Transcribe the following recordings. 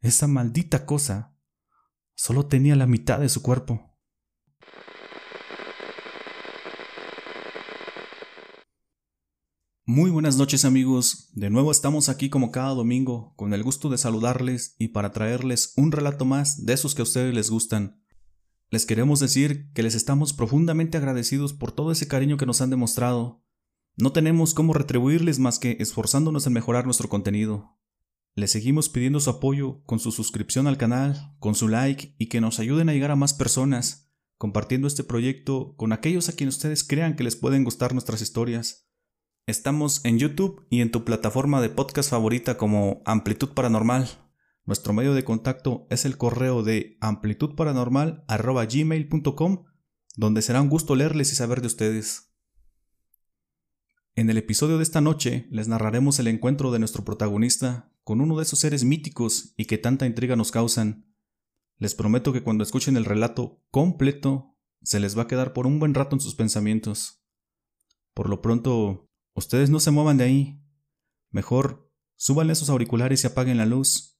esa maldita cosa solo tenía la mitad de su cuerpo. Muy buenas noches amigos, de nuevo estamos aquí como cada domingo con el gusto de saludarles y para traerles un relato más de esos que a ustedes les gustan. Les queremos decir que les estamos profundamente agradecidos por todo ese cariño que nos han demostrado. No tenemos cómo retribuirles más que esforzándonos en mejorar nuestro contenido. Les seguimos pidiendo su apoyo con su suscripción al canal, con su like y que nos ayuden a llegar a más personas, compartiendo este proyecto con aquellos a quienes ustedes crean que les pueden gustar nuestras historias. Estamos en YouTube y en tu plataforma de podcast favorita como Amplitud Paranormal. Nuestro medio de contacto es el correo de amplitudparanormal.gmail.com, donde será un gusto leerles y saber de ustedes. En el episodio de esta noche les narraremos el encuentro de nuestro protagonista con uno de esos seres míticos y que tanta intriga nos causan. Les prometo que cuando escuchen el relato completo, se les va a quedar por un buen rato en sus pensamientos. Por lo pronto, Ustedes no se muevan de ahí. Mejor, súbanle sus auriculares y apaguen la luz,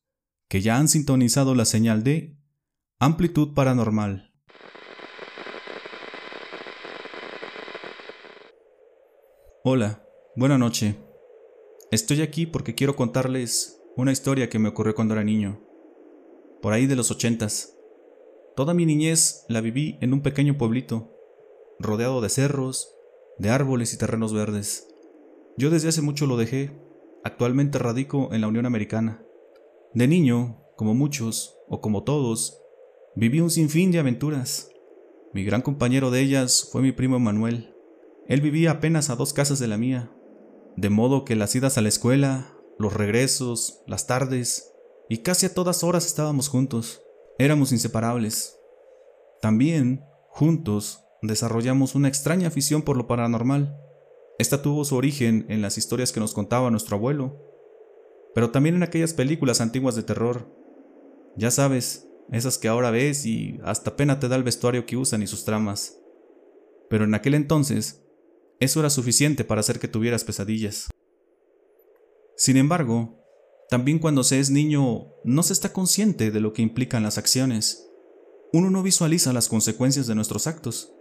que ya han sintonizado la señal de amplitud paranormal. Hola, buena noche. Estoy aquí porque quiero contarles una historia que me ocurrió cuando era niño, por ahí de los ochentas. Toda mi niñez la viví en un pequeño pueblito, rodeado de cerros, de árboles y terrenos verdes. Yo desde hace mucho lo dejé. Actualmente radico en la Unión Americana. De niño, como muchos, o como todos, viví un sinfín de aventuras. Mi gran compañero de ellas fue mi primo Manuel. Él vivía apenas a dos casas de la mía, de modo que las idas a la escuela, los regresos, las tardes, y casi a todas horas estábamos juntos. Éramos inseparables. También, juntos, desarrollamos una extraña afición por lo paranormal. Esta tuvo su origen en las historias que nos contaba nuestro abuelo, pero también en aquellas películas antiguas de terror. Ya sabes, esas que ahora ves y hasta pena te da el vestuario que usan y sus tramas. Pero en aquel entonces, eso era suficiente para hacer que tuvieras pesadillas. Sin embargo, también cuando se es niño no se está consciente de lo que implican las acciones. Uno no visualiza las consecuencias de nuestros actos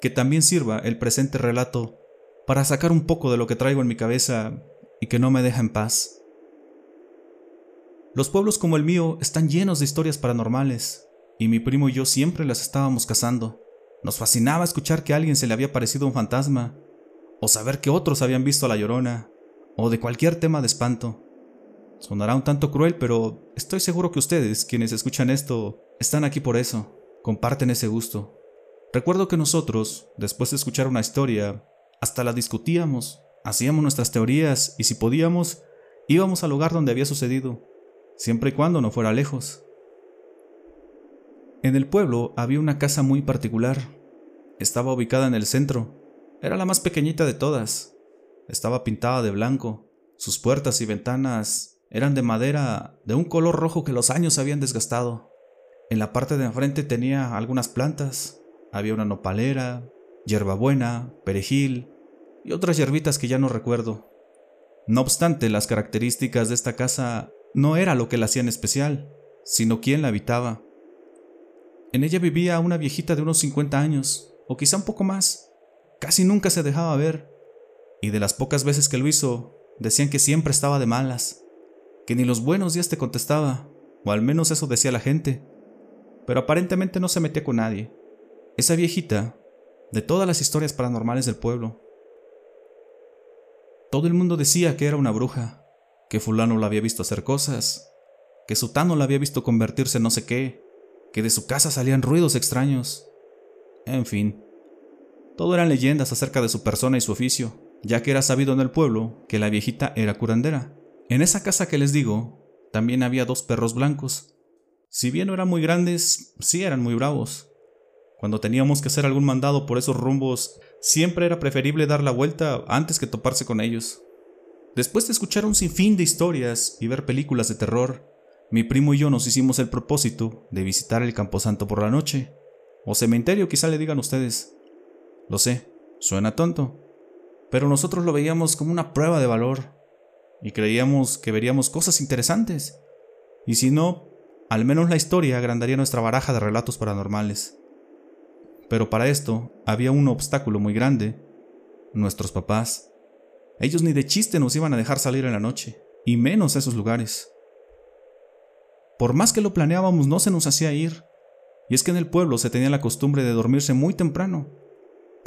que también sirva el presente relato para sacar un poco de lo que traigo en mi cabeza y que no me deja en paz. Los pueblos como el mío están llenos de historias paranormales, y mi primo y yo siempre las estábamos cazando. Nos fascinaba escuchar que a alguien se le había parecido un fantasma, o saber que otros habían visto a la llorona, o de cualquier tema de espanto. Sonará un tanto cruel, pero estoy seguro que ustedes, quienes escuchan esto, están aquí por eso, comparten ese gusto. Recuerdo que nosotros, después de escuchar una historia, hasta la discutíamos, hacíamos nuestras teorías y si podíamos, íbamos al lugar donde había sucedido, siempre y cuando no fuera lejos. En el pueblo había una casa muy particular. Estaba ubicada en el centro. Era la más pequeñita de todas. Estaba pintada de blanco. Sus puertas y ventanas eran de madera de un color rojo que los años habían desgastado. En la parte de enfrente tenía algunas plantas, había una nopalera, hierbabuena, perejil y otras hierbitas que ya no recuerdo. No obstante, las características de esta casa no era lo que la hacían especial, sino quién la habitaba. En ella vivía una viejita de unos 50 años, o quizá un poco más. Casi nunca se dejaba ver, y de las pocas veces que lo hizo, decían que siempre estaba de malas, que ni los buenos días te contestaba, o al menos eso decía la gente, pero aparentemente no se metía con nadie. Esa viejita, de todas las historias paranormales del pueblo, todo el mundo decía que era una bruja, que fulano la había visto hacer cosas, que sutano la había visto convertirse en no sé qué, que de su casa salían ruidos extraños. En fin, todo eran leyendas acerca de su persona y su oficio, ya que era sabido en el pueblo que la viejita era curandera. En esa casa que les digo, también había dos perros blancos. Si bien no eran muy grandes, sí eran muy bravos. Cuando teníamos que hacer algún mandado por esos rumbos, siempre era preferible dar la vuelta antes que toparse con ellos. Después de escuchar un sinfín de historias y ver películas de terror, mi primo y yo nos hicimos el propósito de visitar el Camposanto por la noche, o cementerio quizá le digan ustedes. Lo sé, suena tonto, pero nosotros lo veíamos como una prueba de valor, y creíamos que veríamos cosas interesantes, y si no, al menos la historia agrandaría nuestra baraja de relatos paranormales. Pero para esto había un obstáculo muy grande, nuestros papás. Ellos ni de chiste nos iban a dejar salir en la noche, y menos a esos lugares. Por más que lo planeábamos no se nos hacía ir, y es que en el pueblo se tenía la costumbre de dormirse muy temprano.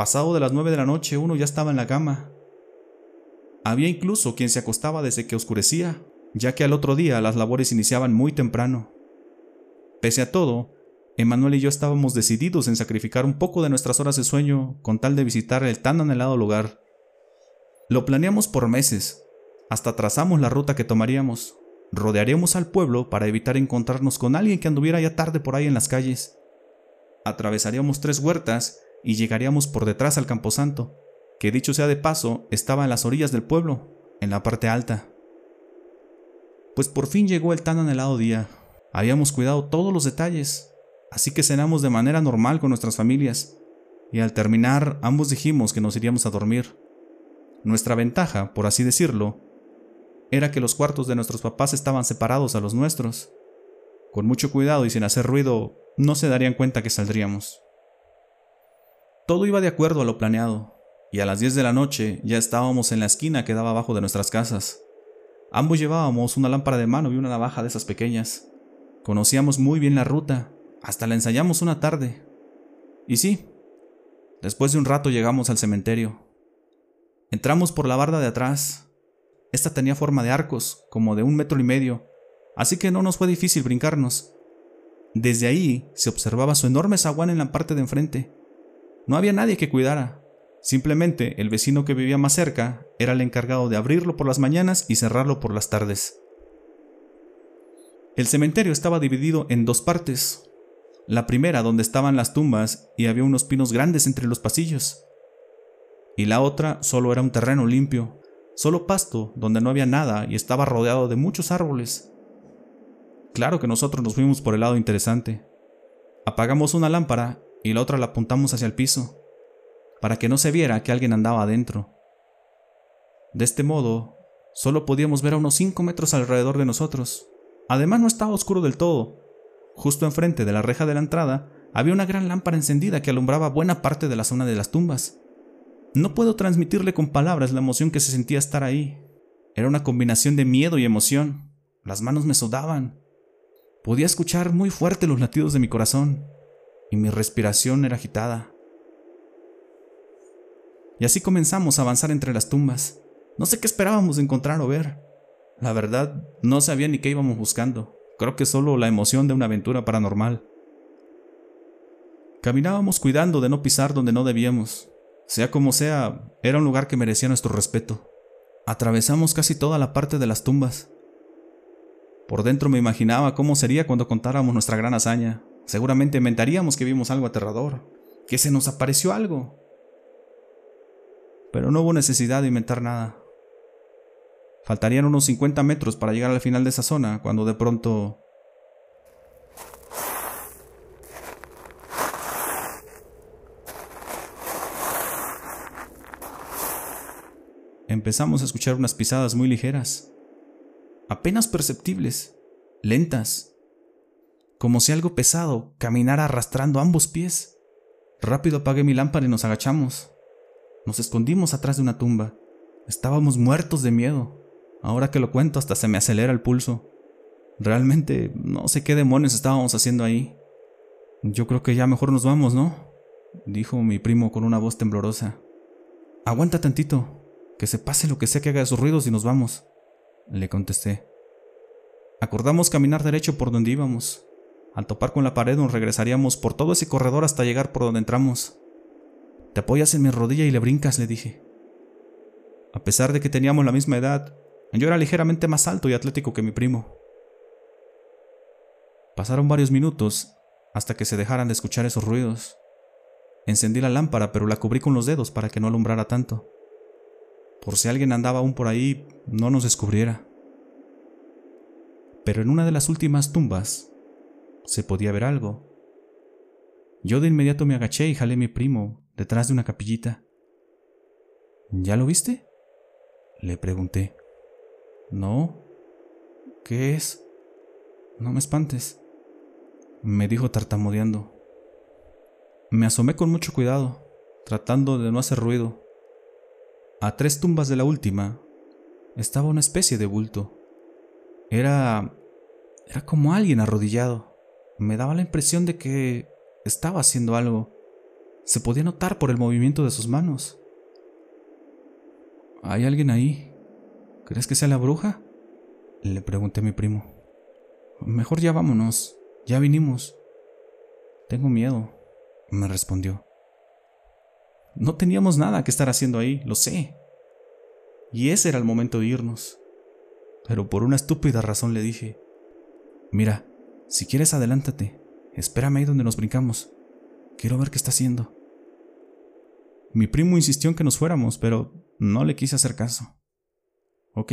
Pasado de las nueve de la noche uno ya estaba en la cama. Había incluso quien se acostaba desde que oscurecía, ya que al otro día las labores iniciaban muy temprano. Pese a todo, Emanuel y yo estábamos decididos en sacrificar un poco de nuestras horas de sueño con tal de visitar el tan anhelado lugar. Lo planeamos por meses, hasta trazamos la ruta que tomaríamos. Rodearíamos al pueblo para evitar encontrarnos con alguien que anduviera ya tarde por ahí en las calles. Atravesaríamos tres huertas y llegaríamos por detrás al camposanto, que dicho sea de paso, estaba en las orillas del pueblo, en la parte alta. Pues por fin llegó el tan anhelado día. Habíamos cuidado todos los detalles, así que cenamos de manera normal con nuestras familias, y al terminar ambos dijimos que nos iríamos a dormir. Nuestra ventaja, por así decirlo, era que los cuartos de nuestros papás estaban separados a los nuestros. Con mucho cuidado y sin hacer ruido, no se darían cuenta que saldríamos. Todo iba de acuerdo a lo planeado, y a las 10 de la noche ya estábamos en la esquina que daba abajo de nuestras casas. Ambos llevábamos una lámpara de mano y una navaja de esas pequeñas. Conocíamos muy bien la ruta, hasta la ensayamos una tarde. Y sí, después de un rato llegamos al cementerio. Entramos por la barda de atrás. Esta tenía forma de arcos, como de un metro y medio, así que no nos fue difícil brincarnos. Desde ahí se observaba su enorme zaguán en la parte de enfrente. No había nadie que cuidara. Simplemente el vecino que vivía más cerca era el encargado de abrirlo por las mañanas y cerrarlo por las tardes. El cementerio estaba dividido en dos partes. La primera donde estaban las tumbas y había unos pinos grandes entre los pasillos y la otra solo era un terreno limpio, solo pasto donde no había nada y estaba rodeado de muchos árboles. Claro que nosotros nos fuimos por el lado interesante. Apagamos una lámpara y la otra la apuntamos hacia el piso, para que no se viera que alguien andaba adentro. De este modo, solo podíamos ver a unos 5 metros alrededor de nosotros. Además no estaba oscuro del todo. Justo enfrente de la reja de la entrada había una gran lámpara encendida que alumbraba buena parte de la zona de las tumbas. No puedo transmitirle con palabras la emoción que se sentía estar ahí. Era una combinación de miedo y emoción. Las manos me sudaban. Podía escuchar muy fuerte los latidos de mi corazón y mi respiración era agitada. Y así comenzamos a avanzar entre las tumbas. No sé qué esperábamos encontrar o ver. La verdad, no sabía ni qué íbamos buscando. Creo que solo la emoción de una aventura paranormal. Caminábamos cuidando de no pisar donde no debíamos, sea como sea, era un lugar que merecía nuestro respeto. Atravesamos casi toda la parte de las tumbas. Por dentro me imaginaba cómo sería cuando contáramos nuestra gran hazaña. Seguramente inventaríamos que vimos algo aterrador, que se nos apareció algo. Pero no hubo necesidad de inventar nada. Faltarían unos 50 metros para llegar al final de esa zona, cuando de pronto empezamos a escuchar unas pisadas muy ligeras, apenas perceptibles, lentas, como si algo pesado caminara arrastrando ambos pies. Rápido apagué mi lámpara y nos agachamos. Nos escondimos atrás de una tumba. Estábamos muertos de miedo. Ahora que lo cuento hasta se me acelera el pulso. Realmente no sé qué demonios estábamos haciendo ahí. Yo creo que ya mejor nos vamos, ¿no? dijo mi primo con una voz temblorosa. Aguanta tantito, que se pase lo que sea que haga sus ruidos y nos vamos, le contesté. Acordamos caminar derecho por donde íbamos. Al topar con la pared nos regresaríamos por todo ese corredor hasta llegar por donde entramos. Te apoyas en mi rodilla y le brincas, le dije. A pesar de que teníamos la misma edad, yo era ligeramente más alto y atlético que mi primo. Pasaron varios minutos hasta que se dejaran de escuchar esos ruidos. Encendí la lámpara, pero la cubrí con los dedos para que no alumbrara tanto por si alguien andaba aún por ahí, no nos descubriera. Pero en una de las últimas tumbas se podía ver algo. Yo de inmediato me agaché y jalé a mi primo detrás de una capillita. ¿Ya lo viste? Le pregunté. No. ¿Qué es? no me espantes, me dijo tartamudeando. Me asomé con mucho cuidado, tratando de no hacer ruido. A tres tumbas de la última estaba una especie de bulto. Era... era como alguien arrodillado. Me daba la impresión de que estaba haciendo algo. Se podía notar por el movimiento de sus manos. ¿Hay alguien ahí? ¿Crees que sea la bruja? Le pregunté a mi primo. Mejor ya vámonos. Ya vinimos. Tengo miedo, me respondió. No teníamos nada que estar haciendo ahí, lo sé. Y ese era el momento de irnos. Pero por una estúpida razón le dije, mira, si quieres adelántate, espérame ahí donde nos brincamos. Quiero ver qué está haciendo. Mi primo insistió en que nos fuéramos, pero no le quise hacer caso. Ok,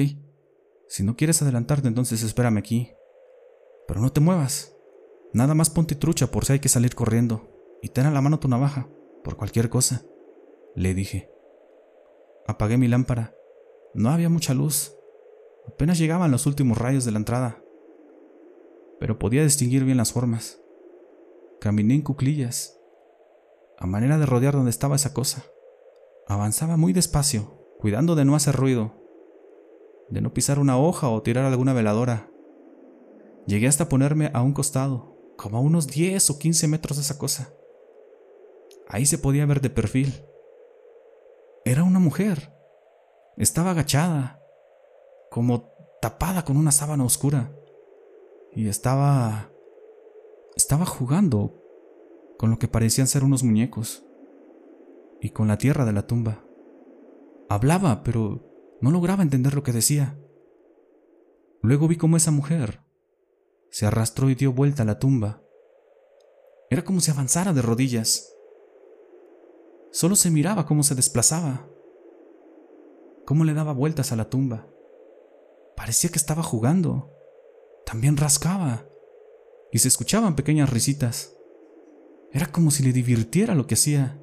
si no quieres adelantarte, entonces espérame aquí. Pero no te muevas. Nada más ponte trucha por si hay que salir corriendo. Y ten a la mano tu navaja, por cualquier cosa. Le dije. Apagué mi lámpara. No había mucha luz. Apenas llegaban los últimos rayos de la entrada. Pero podía distinguir bien las formas. Caminé en cuclillas, a manera de rodear donde estaba esa cosa. Avanzaba muy despacio, cuidando de no hacer ruido, de no pisar una hoja o tirar alguna veladora. Llegué hasta ponerme a un costado, como a unos 10 o 15 metros de esa cosa. Ahí se podía ver de perfil. Era una mujer. Estaba agachada, como tapada con una sábana oscura. Y estaba... estaba jugando con lo que parecían ser unos muñecos. Y con la tierra de la tumba. Hablaba, pero no lograba entender lo que decía. Luego vi cómo esa mujer se arrastró y dio vuelta a la tumba. Era como si avanzara de rodillas. Solo se miraba cómo se desplazaba, cómo le daba vueltas a la tumba. Parecía que estaba jugando. También rascaba. Y se escuchaban pequeñas risitas. Era como si le divirtiera lo que hacía.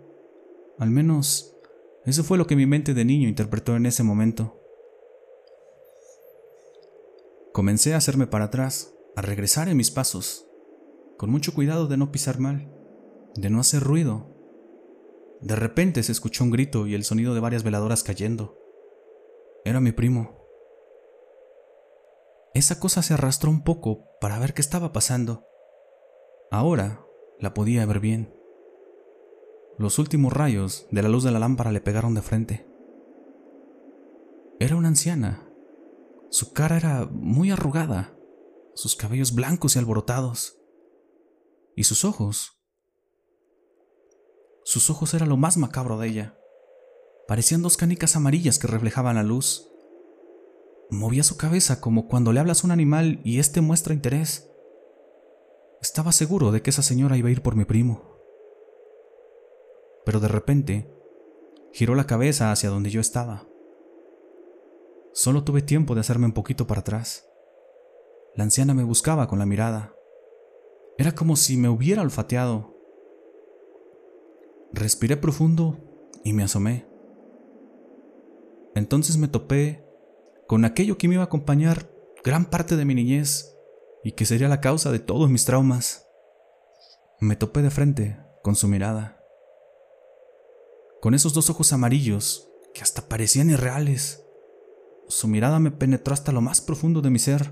Al menos eso fue lo que mi mente de niño interpretó en ese momento. Comencé a hacerme para atrás, a regresar en mis pasos, con mucho cuidado de no pisar mal, de no hacer ruido. De repente se escuchó un grito y el sonido de varias veladoras cayendo. Era mi primo. Esa cosa se arrastró un poco para ver qué estaba pasando. Ahora la podía ver bien. Los últimos rayos de la luz de la lámpara le pegaron de frente. Era una anciana. Su cara era muy arrugada, sus cabellos blancos y alborotados. Y sus ojos. Sus ojos eran lo más macabro de ella. Parecían dos canicas amarillas que reflejaban la luz. Movía su cabeza como cuando le hablas a un animal y éste muestra interés. Estaba seguro de que esa señora iba a ir por mi primo pero de repente giró la cabeza hacia donde yo estaba. Solo tuve tiempo de hacerme un poquito para atrás. La anciana me buscaba con la mirada. Era como si me hubiera olfateado. Respiré profundo y me asomé. Entonces me topé con aquello que me iba a acompañar gran parte de mi niñez y que sería la causa de todos mis traumas. Me topé de frente con su mirada con esos dos ojos amarillos que hasta parecían irreales. Su mirada me penetró hasta lo más profundo de mi ser.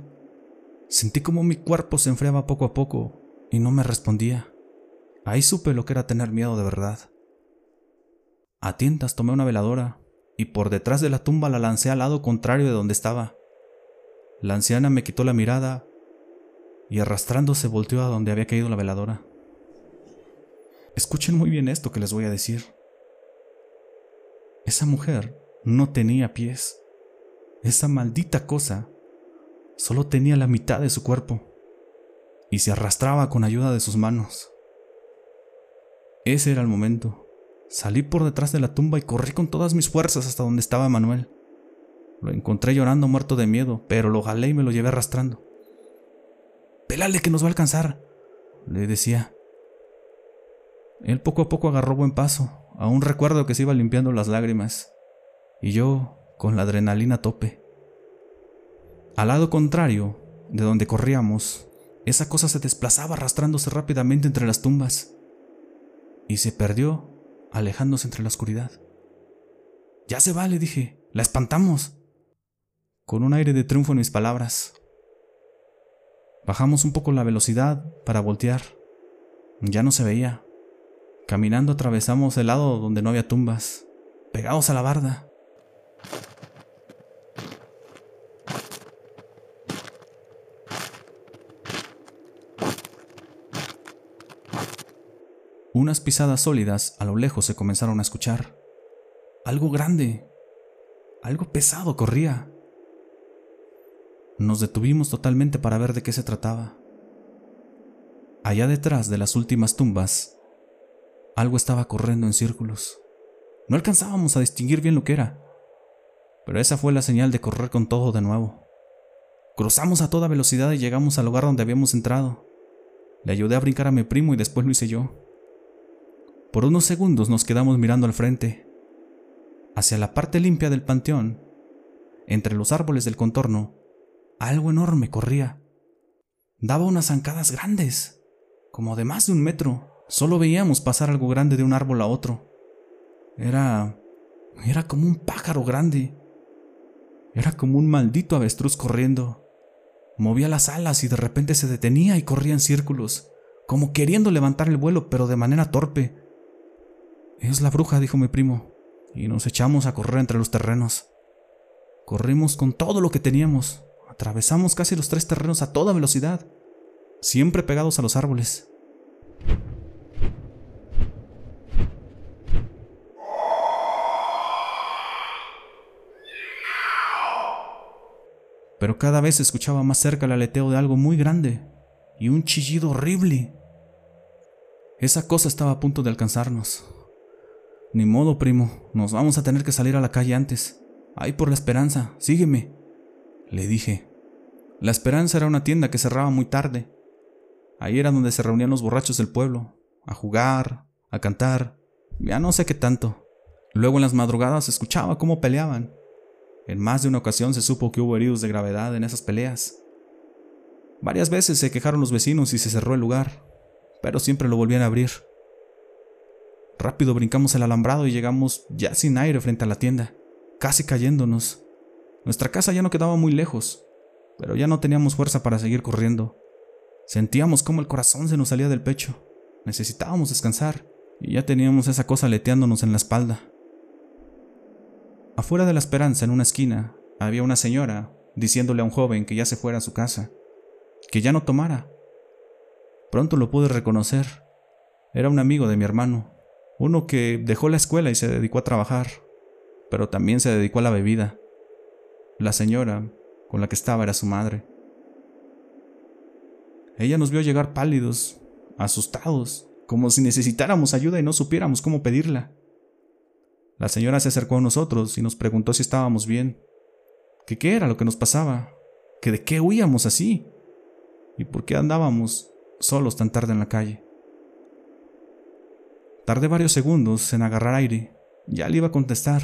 Sentí como mi cuerpo se enfriaba poco a poco y no me respondía. Ahí supe lo que era tener miedo de verdad. A tientas tomé una veladora y por detrás de la tumba la lancé al lado contrario de donde estaba. La anciana me quitó la mirada y arrastrándose volteó a donde había caído la veladora. Escuchen muy bien esto que les voy a decir. Esa mujer no tenía pies. Esa maldita cosa solo tenía la mitad de su cuerpo y se arrastraba con ayuda de sus manos. Ese era el momento. Salí por detrás de la tumba y corrí con todas mis fuerzas hasta donde estaba Manuel. Lo encontré llorando muerto de miedo, pero lo jalé y me lo llevé arrastrando. Pélale que nos va a alcanzar, le decía. Él poco a poco agarró buen paso, Aún recuerdo que se iba limpiando las lágrimas, y yo con la adrenalina a tope. Al lado contrario, de donde corríamos, esa cosa se desplazaba arrastrándose rápidamente entre las tumbas y se perdió, alejándose entre la oscuridad. Ya se va, le dije, la espantamos. Con un aire de triunfo en mis palabras. Bajamos un poco la velocidad para voltear. Ya no se veía. Caminando atravesamos el lado donde no había tumbas, pegados a la barda. Unas pisadas sólidas a lo lejos se comenzaron a escuchar. Algo grande, algo pesado corría. Nos detuvimos totalmente para ver de qué se trataba. Allá detrás de las últimas tumbas, algo estaba corriendo en círculos. No alcanzábamos a distinguir bien lo que era, pero esa fue la señal de correr con todo de nuevo. Cruzamos a toda velocidad y llegamos al lugar donde habíamos entrado. Le ayudé a brincar a mi primo y después lo hice yo. Por unos segundos nos quedamos mirando al frente, hacia la parte limpia del panteón. Entre los árboles del contorno, algo enorme corría. Daba unas zancadas grandes, como de más de un metro. Solo veíamos pasar algo grande de un árbol a otro. Era... era como un pájaro grande. Era como un maldito avestruz corriendo. Movía las alas y de repente se detenía y corría en círculos, como queriendo levantar el vuelo, pero de manera torpe. Es la bruja, dijo mi primo, y nos echamos a correr entre los terrenos. Corrimos con todo lo que teníamos, atravesamos casi los tres terrenos a toda velocidad, siempre pegados a los árboles. Pero cada vez escuchaba más cerca el aleteo de algo muy grande y un chillido horrible. Esa cosa estaba a punto de alcanzarnos. Ni modo, primo, nos vamos a tener que salir a la calle antes. Ahí por la esperanza, sígueme. Le dije. La esperanza era una tienda que cerraba muy tarde. Ahí era donde se reunían los borrachos del pueblo, a jugar, a cantar, ya no sé qué tanto. Luego en las madrugadas escuchaba cómo peleaban. En más de una ocasión se supo que hubo heridos de gravedad en esas peleas. Varias veces se quejaron los vecinos y se cerró el lugar, pero siempre lo volvían a abrir. Rápido brincamos el alambrado y llegamos ya sin aire frente a la tienda, casi cayéndonos. Nuestra casa ya no quedaba muy lejos, pero ya no teníamos fuerza para seguir corriendo. Sentíamos como el corazón se nos salía del pecho. Necesitábamos descansar y ya teníamos esa cosa leteándonos en la espalda. Afuera de la esperanza, en una esquina, había una señora diciéndole a un joven que ya se fuera a su casa, que ya no tomara. Pronto lo pude reconocer. Era un amigo de mi hermano, uno que dejó la escuela y se dedicó a trabajar, pero también se dedicó a la bebida. La señora con la que estaba era su madre. Ella nos vio llegar pálidos, asustados, como si necesitáramos ayuda y no supiéramos cómo pedirla. La señora se acercó a nosotros y nos preguntó si estábamos bien, qué era lo que nos pasaba, que de qué huíamos así y por qué andábamos solos tan tarde en la calle. Tardé varios segundos en agarrar aire. Ya le iba a contestar,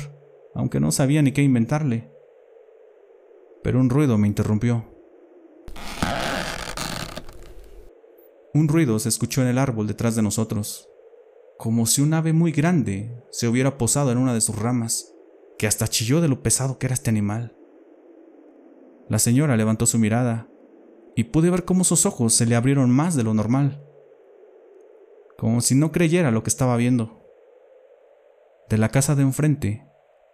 aunque no sabía ni qué inventarle. Pero un ruido me interrumpió. Un ruido se escuchó en el árbol detrás de nosotros, como si un ave muy grande se hubiera posado en una de sus ramas, que hasta chilló de lo pesado que era este animal. La señora levantó su mirada y pude ver cómo sus ojos se le abrieron más de lo normal como si no creyera lo que estaba viendo. De la casa de enfrente,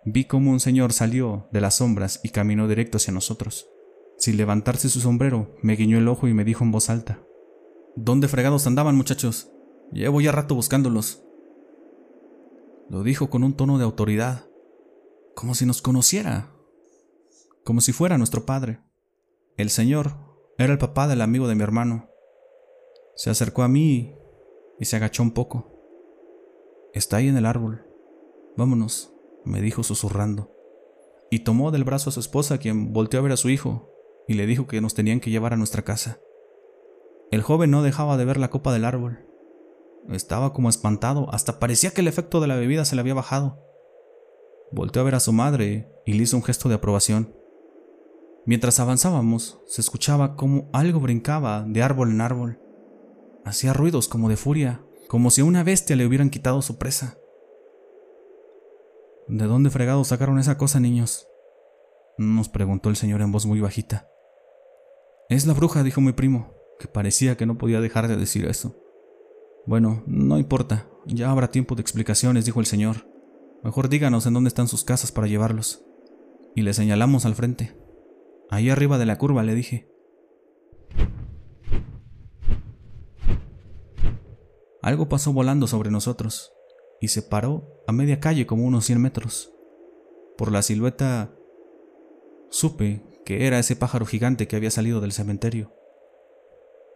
vi cómo un señor salió de las sombras y caminó directo hacia nosotros. Sin levantarse su sombrero, me guiñó el ojo y me dijo en voz alta: ¿Dónde fregados andaban, muchachos? Llevo ya rato buscándolos. Lo dijo con un tono de autoridad, como si nos conociera, como si fuera nuestro padre. El señor era el papá del amigo de mi hermano. Se acercó a mí y se agachó un poco. Está ahí en el árbol. Vámonos, me dijo susurrando. Y tomó del brazo a su esposa, quien volteó a ver a su hijo, y le dijo que nos tenían que llevar a nuestra casa. El joven no dejaba de ver la copa del árbol. Estaba como espantado, hasta parecía que el efecto de la bebida se le había bajado. Volteó a ver a su madre y le hizo un gesto de aprobación. Mientras avanzábamos, se escuchaba como algo brincaba de árbol en árbol. Hacía ruidos como de furia, como si a una bestia le hubieran quitado su presa. ¿De dónde fregados sacaron esa cosa, niños? Nos preguntó el señor en voz muy bajita. Es la bruja, dijo mi primo, que parecía que no podía dejar de decir eso. Bueno, no importa, ya habrá tiempo de explicaciones, dijo el señor. Mejor díganos en dónde están sus casas para llevarlos. Y le señalamos al frente. Ahí arriba de la curva, le dije. Algo pasó volando sobre nosotros y se paró a media calle como unos 100 metros. Por la silueta supe que era ese pájaro gigante que había salido del cementerio.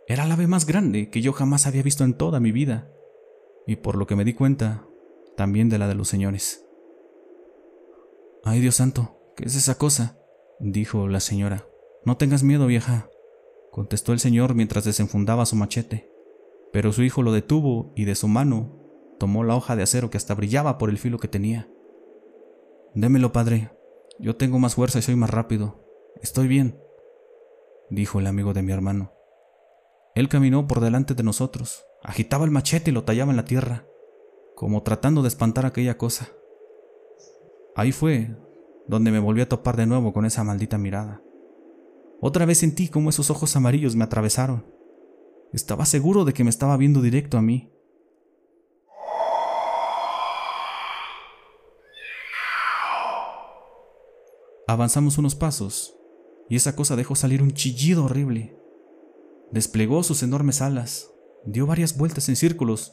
Era el ave más grande que yo jamás había visto en toda mi vida, y por lo que me di cuenta, también de la de los señores. Ay, Dios santo, ¿qué es esa cosa? dijo la señora. No tengas miedo, vieja, contestó el señor mientras desenfundaba su machete. Pero su hijo lo detuvo y de su mano tomó la hoja de acero que hasta brillaba por el filo que tenía. Démelo, padre. Yo tengo más fuerza y soy más rápido. Estoy bien, dijo el amigo de mi hermano. Él caminó por delante de nosotros, agitaba el machete y lo tallaba en la tierra, como tratando de espantar aquella cosa. Ahí fue donde me volví a topar de nuevo con esa maldita mirada. Otra vez sentí como esos ojos amarillos me atravesaron. Estaba seguro de que me estaba viendo directo a mí. Avanzamos unos pasos y esa cosa dejó salir un chillido horrible. Desplegó sus enormes alas, dio varias vueltas en círculos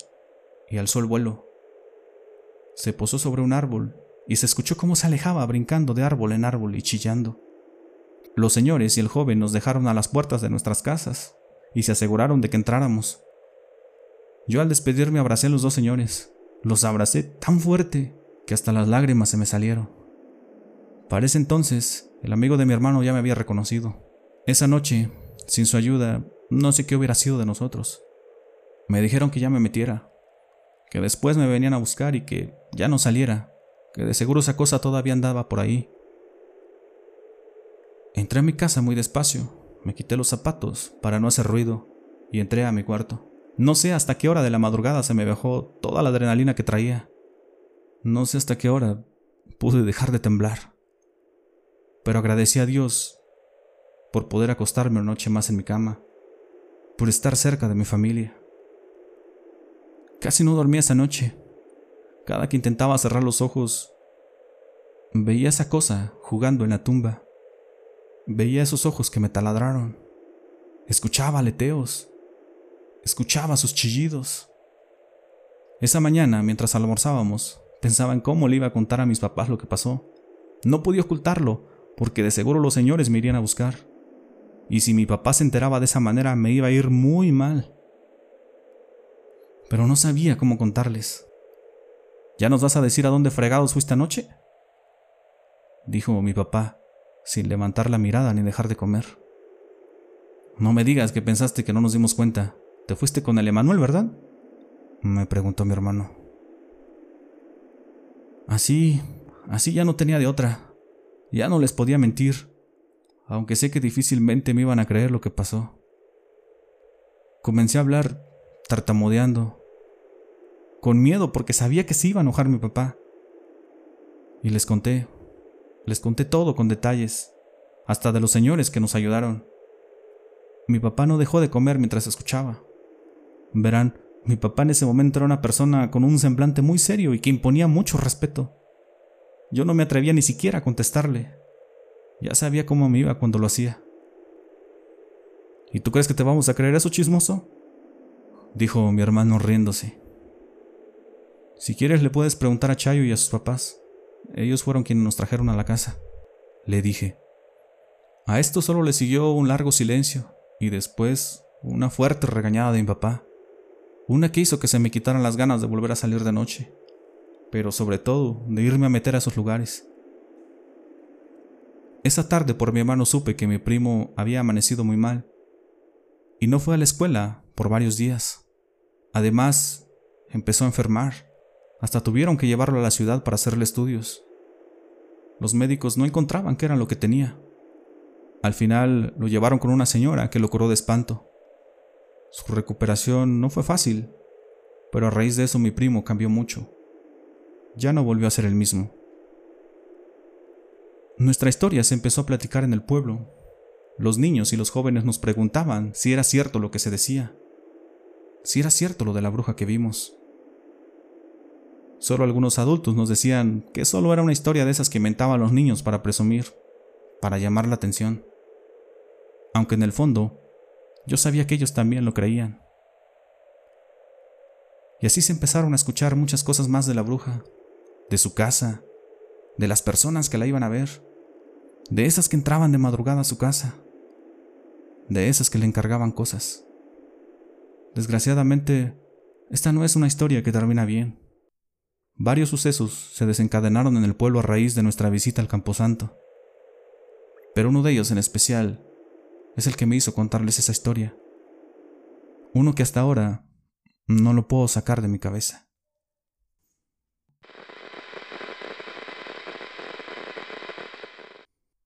y alzó el vuelo. Se posó sobre un árbol y se escuchó cómo se alejaba brincando de árbol en árbol y chillando. Los señores y el joven nos dejaron a las puertas de nuestras casas y se aseguraron de que entráramos. Yo al despedirme abracé a los dos señores. Los abracé tan fuerte que hasta las lágrimas se me salieron. Para ese entonces, el amigo de mi hermano ya me había reconocido. Esa noche, sin su ayuda, no sé qué hubiera sido de nosotros. Me dijeron que ya me metiera, que después me venían a buscar y que ya no saliera, que de seguro esa cosa todavía andaba por ahí. Entré a mi casa muy despacio, me quité los zapatos para no hacer ruido y entré a mi cuarto. No sé hasta qué hora de la madrugada se me bajó toda la adrenalina que traía. No sé hasta qué hora pude dejar de temblar pero agradecí a Dios por poder acostarme una noche más en mi cama, por estar cerca de mi familia. Casi no dormía esa noche. Cada que intentaba cerrar los ojos, veía esa cosa jugando en la tumba. Veía esos ojos que me taladraron. Escuchaba aleteos. Escuchaba sus chillidos. Esa mañana, mientras almorzábamos, pensaba en cómo le iba a contar a mis papás lo que pasó. No podía ocultarlo, porque de seguro los señores me irían a buscar. Y si mi papá se enteraba de esa manera me iba a ir muy mal. Pero no sabía cómo contarles. ¿Ya nos vas a decir a dónde fregados fuiste anoche? Dijo mi papá, sin levantar la mirada ni dejar de comer. No me digas que pensaste que no nos dimos cuenta. Te fuiste con el Emanuel, ¿verdad? Me preguntó mi hermano. Así, así ya no tenía de otra. Ya no les podía mentir, aunque sé que difícilmente me iban a creer lo que pasó. Comencé a hablar tartamudeando, con miedo porque sabía que se iba a enojar mi papá. Y les conté, les conté todo con detalles, hasta de los señores que nos ayudaron. Mi papá no dejó de comer mientras escuchaba. Verán, mi papá en ese momento era una persona con un semblante muy serio y que imponía mucho respeto. Yo no me atrevía ni siquiera a contestarle. Ya sabía cómo me iba cuando lo hacía. ¿Y tú crees que te vamos a creer eso, chismoso? Dijo mi hermano riéndose. Si quieres le puedes preguntar a Chayo y a sus papás. Ellos fueron quienes nos trajeron a la casa. Le dije. A esto solo le siguió un largo silencio y después una fuerte regañada de mi papá. Una que hizo que se me quitaran las ganas de volver a salir de noche pero sobre todo de irme a meter a esos lugares. Esa tarde por mi hermano supe que mi primo había amanecido muy mal y no fue a la escuela por varios días. Además, empezó a enfermar. Hasta tuvieron que llevarlo a la ciudad para hacerle estudios. Los médicos no encontraban qué era lo que tenía. Al final lo llevaron con una señora que lo curó de espanto. Su recuperación no fue fácil, pero a raíz de eso mi primo cambió mucho. Ya no volvió a ser el mismo. Nuestra historia se empezó a platicar en el pueblo. Los niños y los jóvenes nos preguntaban si era cierto lo que se decía, si era cierto lo de la bruja que vimos. Solo algunos adultos nos decían que solo era una historia de esas que inventaban los niños para presumir, para llamar la atención. Aunque en el fondo, yo sabía que ellos también lo creían. Y así se empezaron a escuchar muchas cosas más de la bruja, de su casa, de las personas que la iban a ver, de esas que entraban de madrugada a su casa, de esas que le encargaban cosas. Desgraciadamente, esta no es una historia que termina bien. Varios sucesos se desencadenaron en el pueblo a raíz de nuestra visita al Camposanto, pero uno de ellos en especial es el que me hizo contarles esa historia. Uno que hasta ahora no lo puedo sacar de mi cabeza.